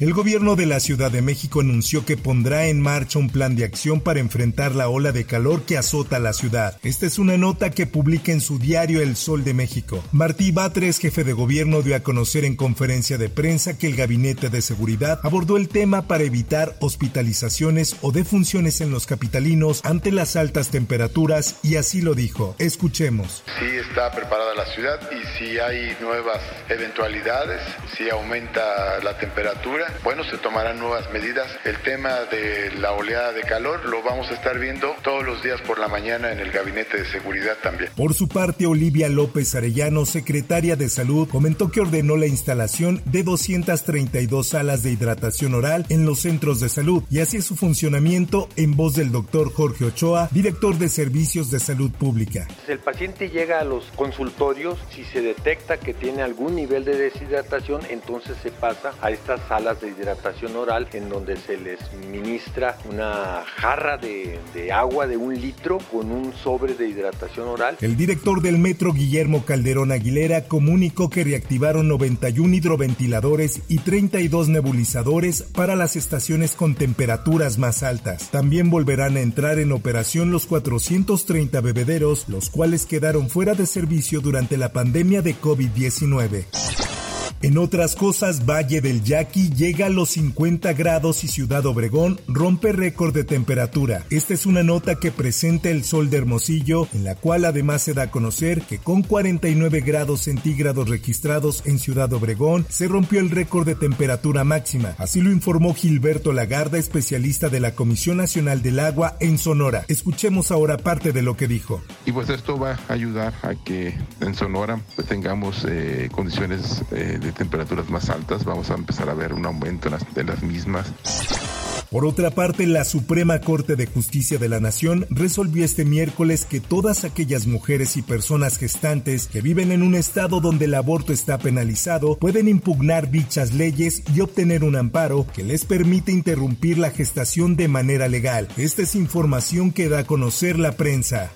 El gobierno de la Ciudad de México anunció que pondrá en marcha un plan de acción para enfrentar la ola de calor que azota la ciudad. Esta es una nota que publica en su diario El Sol de México. Martí Batres, jefe de gobierno, dio a conocer en conferencia de prensa que el Gabinete de Seguridad abordó el tema para evitar hospitalizaciones o defunciones en los capitalinos ante las altas temperaturas y así lo dijo. Escuchemos. Sí está preparada la ciudad y si hay nuevas eventualidades, si aumenta la temperatura, bueno, se tomarán nuevas medidas. El tema de la oleada de calor lo vamos a estar viendo todos los días por la mañana en el Gabinete de Seguridad también. Por su parte, Olivia López Arellano, secretaria de Salud, comentó que ordenó la instalación de 232 salas de hidratación oral en los centros de salud y así su funcionamiento en voz del doctor Jorge Ochoa, director de Servicios de Salud Pública. El paciente llega a los consultorios, si se detecta que tiene algún nivel de deshidratación, entonces se pasa a estas salas de hidratación oral en donde se les ministra una jarra de, de agua de un litro con un sobre de hidratación oral. El director del metro, Guillermo Calderón Aguilera, comunicó que reactivaron 91 hidroventiladores y 32 nebulizadores para las estaciones con temperaturas más altas. También volverán a entrar en operación los 430 bebederos, los cuales quedaron fuera de servicio durante la pandemia de COVID-19. En otras cosas, Valle del Yaqui llega a los 50 grados y Ciudad Obregón rompe récord de temperatura. Esta es una nota que presenta el Sol de Hermosillo, en la cual además se da a conocer que con 49 grados centígrados registrados en Ciudad Obregón, se rompió el récord de temperatura máxima. Así lo informó Gilberto Lagarda, especialista de la Comisión Nacional del Agua en Sonora. Escuchemos ahora parte de lo que dijo. Y pues esto va a ayudar a que en Sonora pues, tengamos eh, condiciones eh, de temperaturas más altas, vamos a empezar a ver un aumento en las, mismas. Por otra parte, la Suprema Corte de Justicia de la Nación resolvió este miércoles que todas aquellas mujeres y personas gestantes que viven en un estado donde el aborto está penalizado pueden impugnar dichas leyes y obtener un amparo que les permite interrumpir la gestación de manera legal. Esta es información que da a conocer la prensa.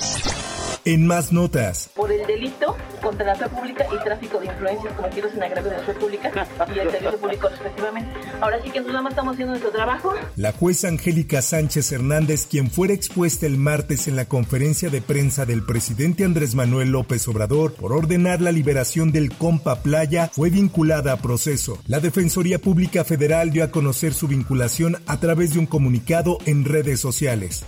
En más notas. Por el delito contra la fe pública y tráfico de influencias cometidos en agravio de la fe pública y el servicio público respectivamente. Ahora sí que nosotros nada más estamos haciendo nuestro trabajo. La jueza Angélica Sánchez Hernández, quien fuera expuesta el martes en la conferencia de prensa del presidente Andrés Manuel López Obrador por ordenar la liberación del compa Playa, fue vinculada a proceso. La Defensoría Pública Federal dio a conocer su vinculación a través de un comunicado en redes sociales.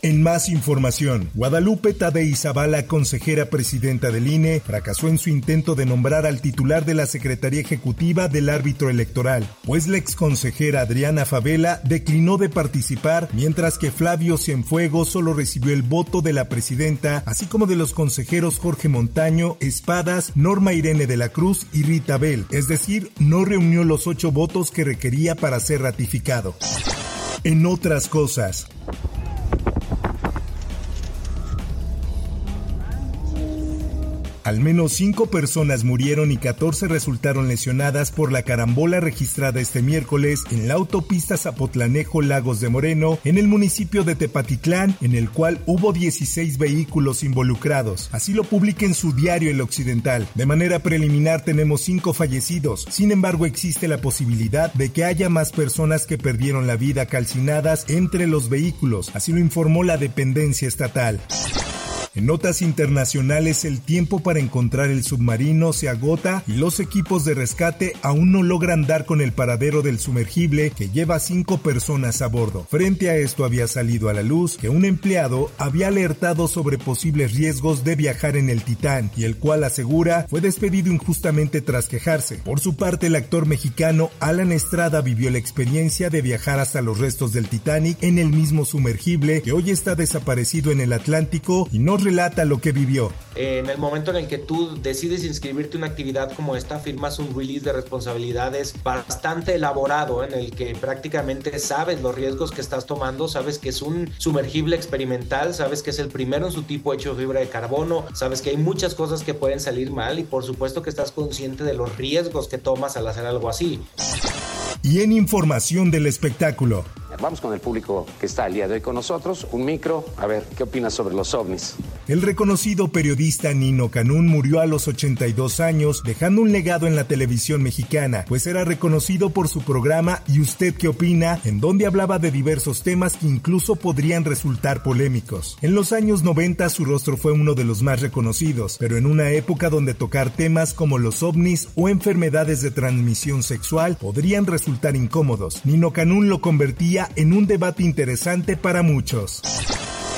En más información, Guadalupe Tadei Zavala, consejera presidenta del INE, fracasó en su intento de nombrar al titular de la Secretaría Ejecutiva del árbitro electoral, pues la exconsejera Adriana Favela declinó de participar, mientras que Flavio Cienfuegos solo recibió el voto de la presidenta, así como de los consejeros Jorge Montaño, Espadas, Norma Irene de la Cruz y Rita Bell, es decir, no reunió los ocho votos que requería para ser ratificado. En otras cosas, Al menos cinco personas murieron y 14 resultaron lesionadas por la carambola registrada este miércoles en la autopista Zapotlanejo Lagos de Moreno, en el municipio de Tepatitlán, en el cual hubo 16 vehículos involucrados. Así lo publica en su diario El Occidental. De manera preliminar tenemos cinco fallecidos. Sin embargo, existe la posibilidad de que haya más personas que perdieron la vida calcinadas entre los vehículos. Así lo informó la dependencia estatal. En notas internacionales, el tiempo para encontrar el submarino se agota y los equipos de rescate aún no logran dar con el paradero del sumergible que lleva cinco personas a bordo. Frente a esto había salido a la luz que un empleado había alertado sobre posibles riesgos de viajar en el Titán y el cual asegura fue despedido injustamente tras quejarse. Por su parte, el actor mexicano Alan Estrada vivió la experiencia de viajar hasta los restos del Titanic en el mismo sumergible que hoy está desaparecido en el Atlántico y nos relata lo que vivió. En el momento en el que tú decides inscribirte en una actividad como esta, firmas un release de responsabilidades bastante elaborado en el que prácticamente sabes los riesgos que estás tomando, sabes que es un sumergible experimental, sabes que es el primero en su tipo hecho de fibra de carbono, sabes que hay muchas cosas que pueden salir mal y por supuesto que estás consciente de los riesgos que tomas al hacer algo así. Y en información del espectáculo. Vamos con el público que está el día de hoy con nosotros. Un micro. A ver, ¿qué opinas sobre los ovnis? El reconocido periodista Nino Canún murió a los 82 años, dejando un legado en la televisión mexicana, pues era reconocido por su programa ¿Y usted qué opina?, en donde hablaba de diversos temas que incluso podrían resultar polémicos. En los años 90 su rostro fue uno de los más reconocidos, pero en una época donde tocar temas como los ovnis o enfermedades de transmisión sexual podrían resultar incómodos, Nino Canún lo convertía en un debate interesante para muchos.